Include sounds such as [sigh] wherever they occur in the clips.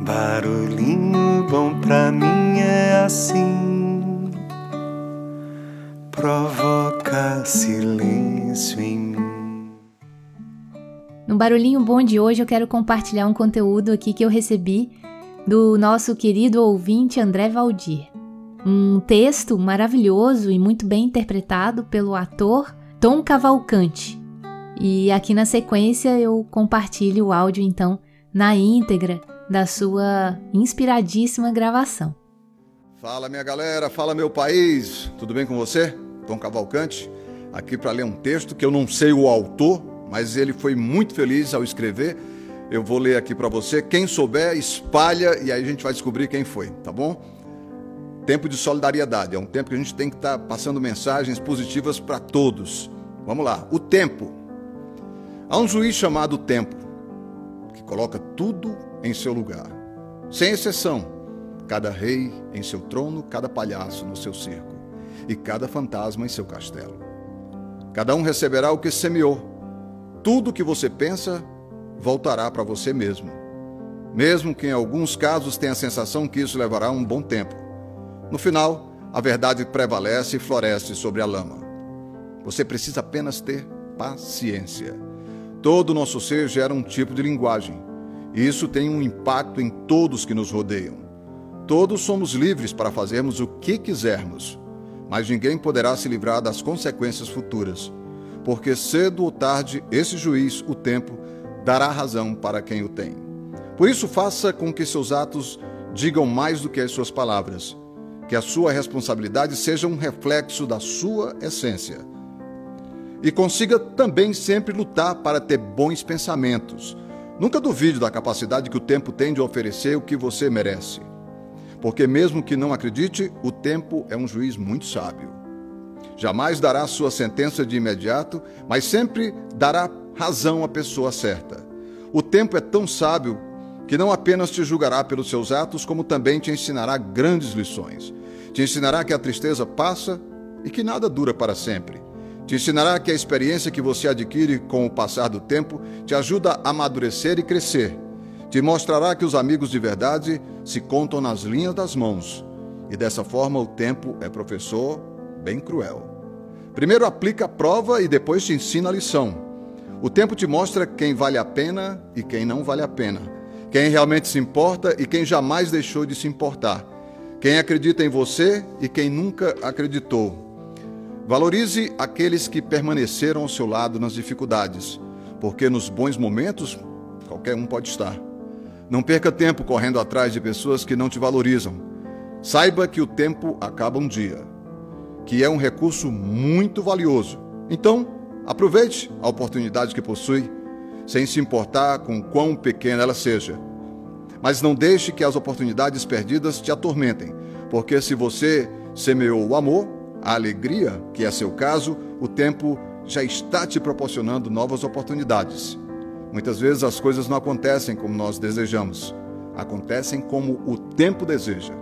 Barulhinho bom pra mim é assim, provoca silêncio em mim. No Barulhinho Bom de hoje eu quero compartilhar um conteúdo aqui que eu recebi do nosso querido ouvinte André Valdir. Um texto maravilhoso e muito bem interpretado pelo ator Tom Cavalcante. E aqui na sequência eu compartilho o áudio então na íntegra da sua inspiradíssima gravação. Fala minha galera, fala meu país, tudo bem com você? Tom Cavalcante, aqui para ler um texto que eu não sei o autor, mas ele foi muito feliz ao escrever. Eu vou ler aqui para você. Quem souber, espalha e aí a gente vai descobrir quem foi, tá bom? Tempo de solidariedade, é um tempo que a gente tem que estar tá passando mensagens positivas para todos. Vamos lá, o tempo. Há um juiz chamado Tempo, que coloca tudo em seu lugar. Sem exceção, cada rei em seu trono, cada palhaço no seu circo e cada fantasma em seu castelo. Cada um receberá o que semeou. Tudo o que você pensa voltará para você mesmo. Mesmo que em alguns casos tenha a sensação que isso levará um bom tempo. No final, a verdade prevalece e floresce sobre a lama. Você precisa apenas ter paciência. Todo o nosso ser gera um tipo de linguagem. Isso tem um impacto em todos que nos rodeiam. Todos somos livres para fazermos o que quisermos, mas ninguém poderá se livrar das consequências futuras, porque cedo ou tarde esse juiz, o tempo, dará razão para quem o tem. Por isso, faça com que seus atos digam mais do que as suas palavras, que a sua responsabilidade seja um reflexo da sua essência. E consiga também sempre lutar para ter bons pensamentos Nunca duvide da capacidade que o tempo tem de oferecer o que você merece. Porque, mesmo que não acredite, o tempo é um juiz muito sábio. Jamais dará sua sentença de imediato, mas sempre dará razão à pessoa certa. O tempo é tão sábio que não apenas te julgará pelos seus atos, como também te ensinará grandes lições. Te ensinará que a tristeza passa e que nada dura para sempre. Te ensinará que a experiência que você adquire com o passar do tempo te ajuda a amadurecer e crescer. Te mostrará que os amigos de verdade se contam nas linhas das mãos. E dessa forma o tempo é professor bem cruel. Primeiro aplica a prova e depois te ensina a lição. O tempo te mostra quem vale a pena e quem não vale a pena. Quem realmente se importa e quem jamais deixou de se importar. Quem acredita em você e quem nunca acreditou Valorize aqueles que permaneceram ao seu lado nas dificuldades, porque nos bons momentos qualquer um pode estar. Não perca tempo correndo atrás de pessoas que não te valorizam. Saiba que o tempo acaba um dia, que é um recurso muito valioso. Então, aproveite a oportunidade que possui, sem se importar com quão pequena ela seja. Mas não deixe que as oportunidades perdidas te atormentem, porque se você semeou o amor, a alegria, que é seu caso, o tempo já está te proporcionando novas oportunidades. Muitas vezes as coisas não acontecem como nós desejamos, acontecem como o tempo deseja.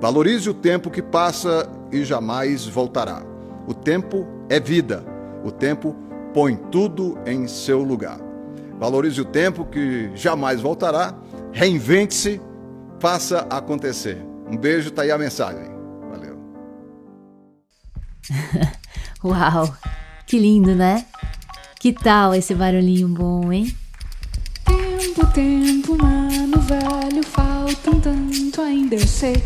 Valorize o tempo que passa e jamais voltará. O tempo é vida, o tempo põe tudo em seu lugar. Valorize o tempo que jamais voltará, reinvente-se, faça acontecer. Um beijo, tá aí a mensagem. [laughs] Uau, que lindo, né? Que tal esse barulhinho bom, hein? Tempo, tempo, mano velho, falta tanto ainda eu sei.